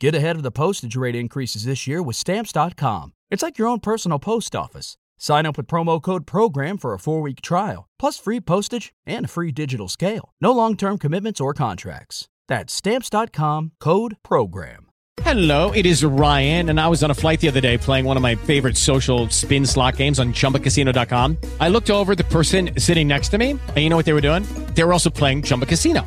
Get ahead of the postage rate increases this year with Stamps.com. It's like your own personal post office. Sign up with promo code PROGRAM for a four week trial, plus free postage and a free digital scale. No long term commitments or contracts. That's Stamps.com code PROGRAM. Hello, it is Ryan, and I was on a flight the other day playing one of my favorite social spin slot games on chumbacasino.com. I looked over the person sitting next to me, and you know what they were doing? They were also playing Chumba Casino.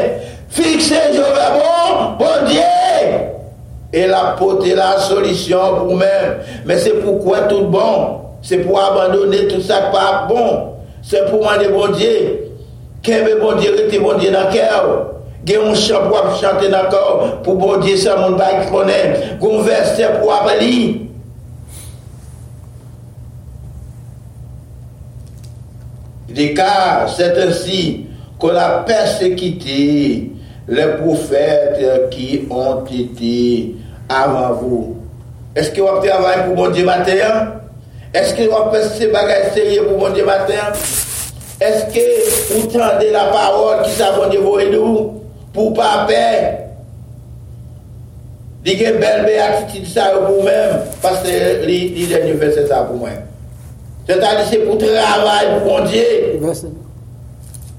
je vais bon, bon Dieu. Et la porter la solution pour vous-même. Mais c'est pourquoi tout bon. C'est pour abandonner tout ça qui pas bon. C'est pour demander bon Dieu. Qu'est-ce que bon Dieu rete bon Dieu le cœur? Gen un chant pour chanter dans le corps, pour bon Dieu, mon bail qui connaît. Gon verset pour appeler. Des cas, c'est ainsi qu'on a persécuté les prophètes qui ont été avant vous. Est-ce que vous travaillez pour bon Dieu matin? Est-ce que vous faites ces bagages sérieux pour bon Dieu matin? Est-ce que vous tendez la parole qui s'abonne de vous et nous pour pas paix? Dites une belle béatitude ça pour vous-même parce que les derniers versets ça pour moi. C'est-à-dire c'est pour travail pour bon Dieu.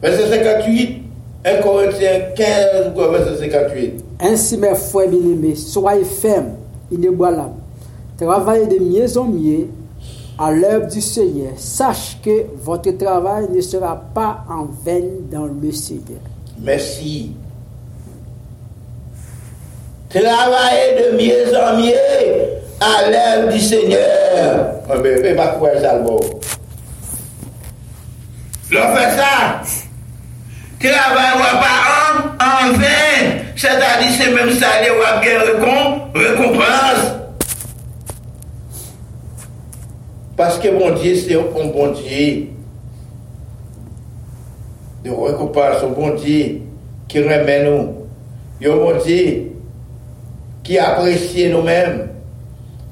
Verset 58, 1 Corinthiens 15, verset 58. Ainsi, mes frères bien-aimés, soyez fermes, inébranlables. Travaillez de mieux en mieux à l'œuvre du Seigneur. Sache que votre travail ne sera pas en vain dans le Seigneur. Merci. Travaillez de mieux en mieux à l'œuvre du Seigneur. Ah, mais, mais, pas ça, le mot. L'on fait ça. Travail ou pas en, vain. C'est-à-dire, c'est même ça, les ou bien récom- récompense. Parce que mon Dieu, c'est un bon Dieu. De récompense, un bon Dieu qui remet nous. Il un bon Dieu qui apprécie nous-mêmes.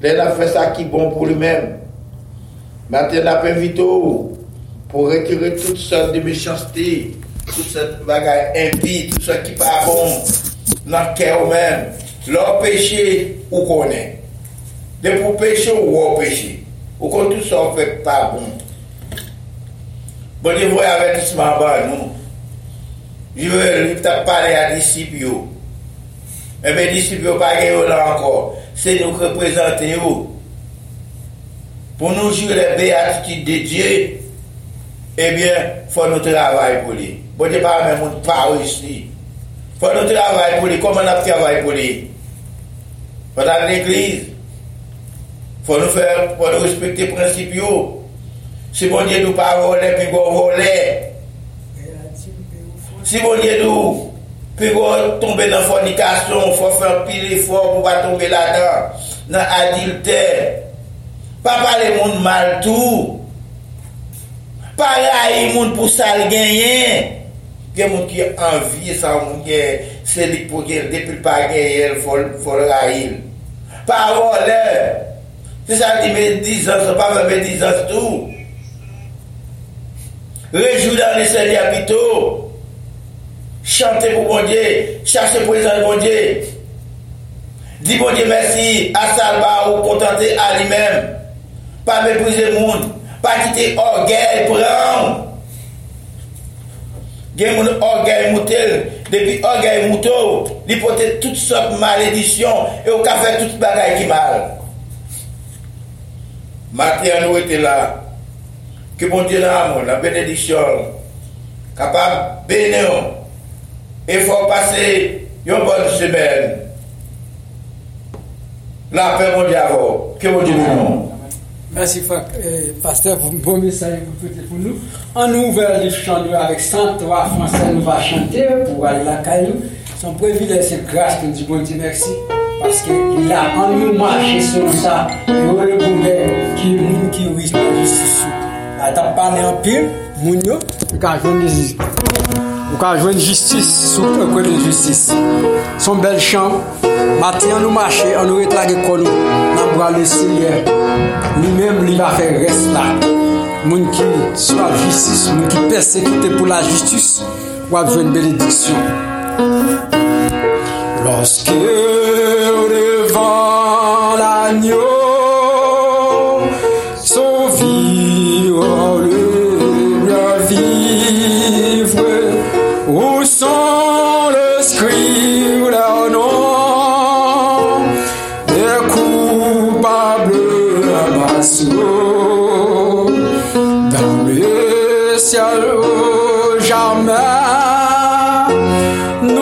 Il a fait ça qui est bon pour lui-même. Maintenant, on a invité pour retirer toutes sortes de méchanceté, tout se bagay impi, tout se ki pa bon nan kè ou men, lò peche ou konè. De pou peche ou wò peche. Ou kon tout sa ou fè pa bon. Bon, di vwe avetisman ban nou. Di vwe li ta pale a disip yo. Ebe disip yo pa gen yo la ankor. Se nou reprezentè yo. Pou nou jure beatitude de Diyo, ebyen, eh fò nou travay pou li. Bote pa men moun pa ou isli. Fwa nou travay pou li, koman ap travay pou li? Fwa nan l'eglize. Fwa nou fè, fwa nou respekte prinsip yo. Si moun diye nou pa vole, pi go vole. Si moun diye nou, pi go tombe nan fornikasyon, fwa fè pil efor pou pa tombe la dan, nan adilte. Pa pale moun mal tou. Pa rayi moun pou sal genyen. gen moun ki anvye sa moun gen selik pou gen depil pa gen yel fol ra yil. Parol lè. Se sa di men dizans, se pa men dizans tou. Rejou dan le sèli apito. Chante pou bon Dieu, chache prezant bon Dieu. Di bon Dieu merci, a salva ou kontante a li men. Pa mepouze moun, pa kite orgel pran. Gen moun orgay moutel, depi orgay moutou, li pote tout sop maledisyon, e ou ka fe tout bagay ki mal. Mati an ou ete la, ki bon di nan moun, la benedisyon, kapab bene ou, e fò pase yon bon semen. La pe moun di avò, ki moun di moun moun. Euh, pasteur, pour bon message que vous faites pour nous. On nous les chants nous avec 103 français, nous va chanter pour aller la caillou. C'est un privilège, c'est grâce que nous disons bon Dieu merci. Parce que là, on nous marche sur ça, et on le qui est qui riche la justice. A ta parlé en pile, jwenn justice. Sou un kwen de justice. Son bel chan, mati an nou marche, an nou retlage kon nou, nan bra le seigneur. Li mèm li va fè res la. Moun sou la justice, moun ki persekute pou la justice, wap jwenn benediksyon. Lorsque devant l'agneau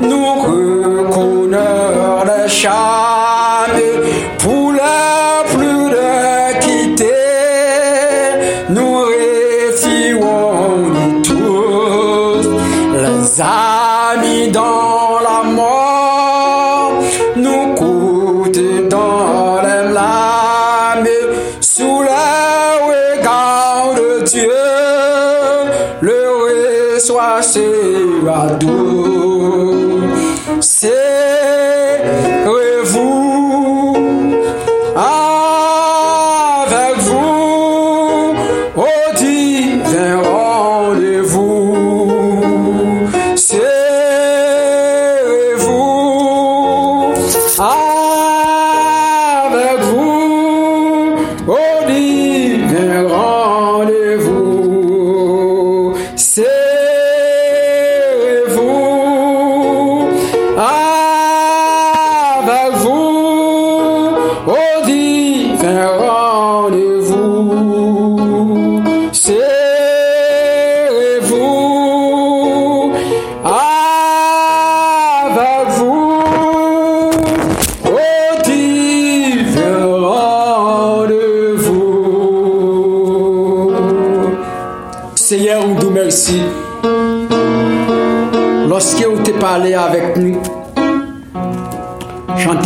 nous reconnaître les charmes pour la plus de quitter, nous réfierons tous les amis dans la mort, nous coûter dans les larmes, sous le regard de Dieu, le ce soir sera doux. C'est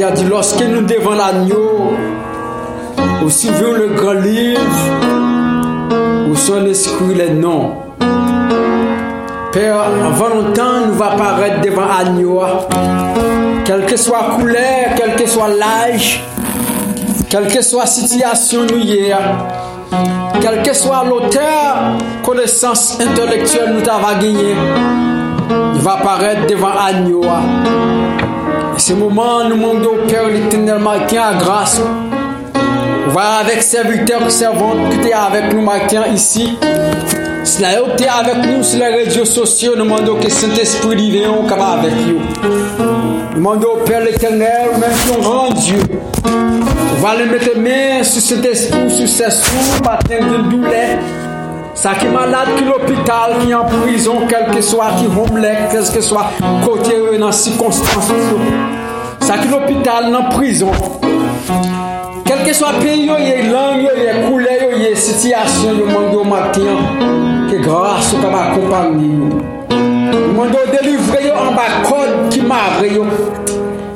a dit, lorsque nous devons l'agneau, ou suivons le grand livre, où sont inscrits les noms. Père, avant longtemps, nous va paraître devant l'agneau. Quelle que soit la couleur, quel que soit l'âge, quelle que soit la situation nous y quel que soit l'auteur, connaissance intellectuelle nous avons gagné, il va apparaître devant l'agneau. Et ce moment, nous demandons au Père l'éternel matin à grâce. Va avec serviteurs et servantes qui étaient avec nous matin ici. Si la te avec nous sur les réseaux sociaux, nous demandons que Saint-Esprit divin on avec nous. Nous demandons au Père l'éternel, même si on rend Dieu. On va le mettre main sur cet esprit, sur ses sous, matin de douleur. Sa ki malade ki l'opital, ki an prizon, kelke swa ki homlek, kelke swa kote yo nan sikonstans yo. Sa ki l'opital nan prizon. Kelke swa peyi yo ye lang yo, ye koule yo, ye sityasyon yo mando matyan, ke gras yo kama kompanyi yo. Mando delivre yo an bakod ki mavre yo,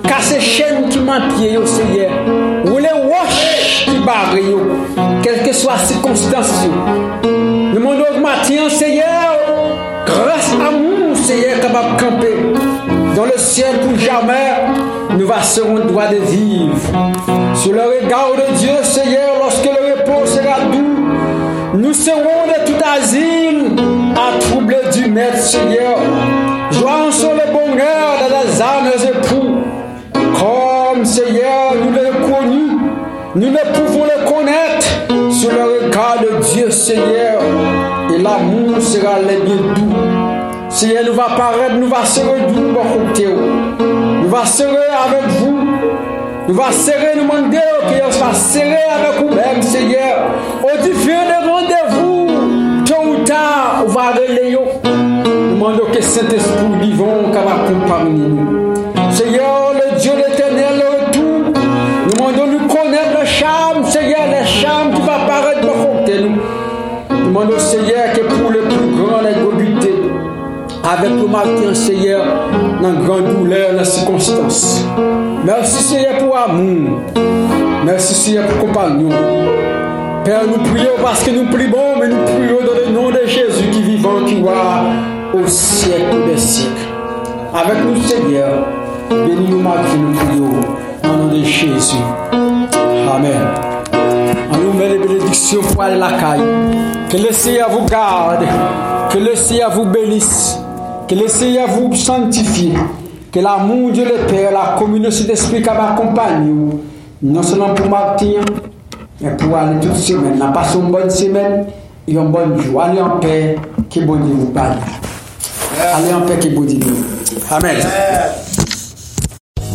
kase chen ki mantye yo seye, wile wosh ki bavre yo, kelke swa sikonstasyon yo. Seigneur. Grâce à nous, Seigneur, capable de camper dans le ciel pour jamais, nous serons droit de vivre. Sur le regard de Dieu, Seigneur, lorsque le repos sera doux, nous serons de tout asile à troubler du maître, Seigneur. Joie sur le bonheur de les âmes Nous ne pouvons le connaître sur le regard de Dieu Seigneur. Et l'amour sera les bien doux. Seigneur nous va paraître, nous va serrer doux bon côté. Nous va serrer avec vous. Nous va serrer, nous demander que nous va serrer avec vous-même, Seigneur. Au divin de rendez-vous, tôt ou tard, on va relayer. Nous demandons que Saint-Esprit vivant, qu'on va parmi nous. Nous demandons, Seigneur, que pour le plus grand, les avec le matin, Seigneur, dans grande douleur, dans les circonstances. Merci, Seigneur, pour amour. Merci, Seigneur, pour compagnon. Père, nous prions parce que nous prions, mais nous prions dans le nom de Jésus qui vivant, qui va au siècle des siècles. Avec nous, Seigneur, bénis-nous, Marie, nous prions, au nom de Jésus. Amen. On nous met les bénédictions pour aller la caille. Que le Seigneur vous garde. Que le Seigneur vous bénisse. Que le Seigneur vous sanctifie. Que l'amour de le Père, la communauté d'esprit qui accompagne non seulement pour Martin, mais pour aller toute semaine. N'a passé une bonne semaine et un bon jour. Allez en paix, que bon Dieu vous parle. Allez en paix, que bon Dieu Amen.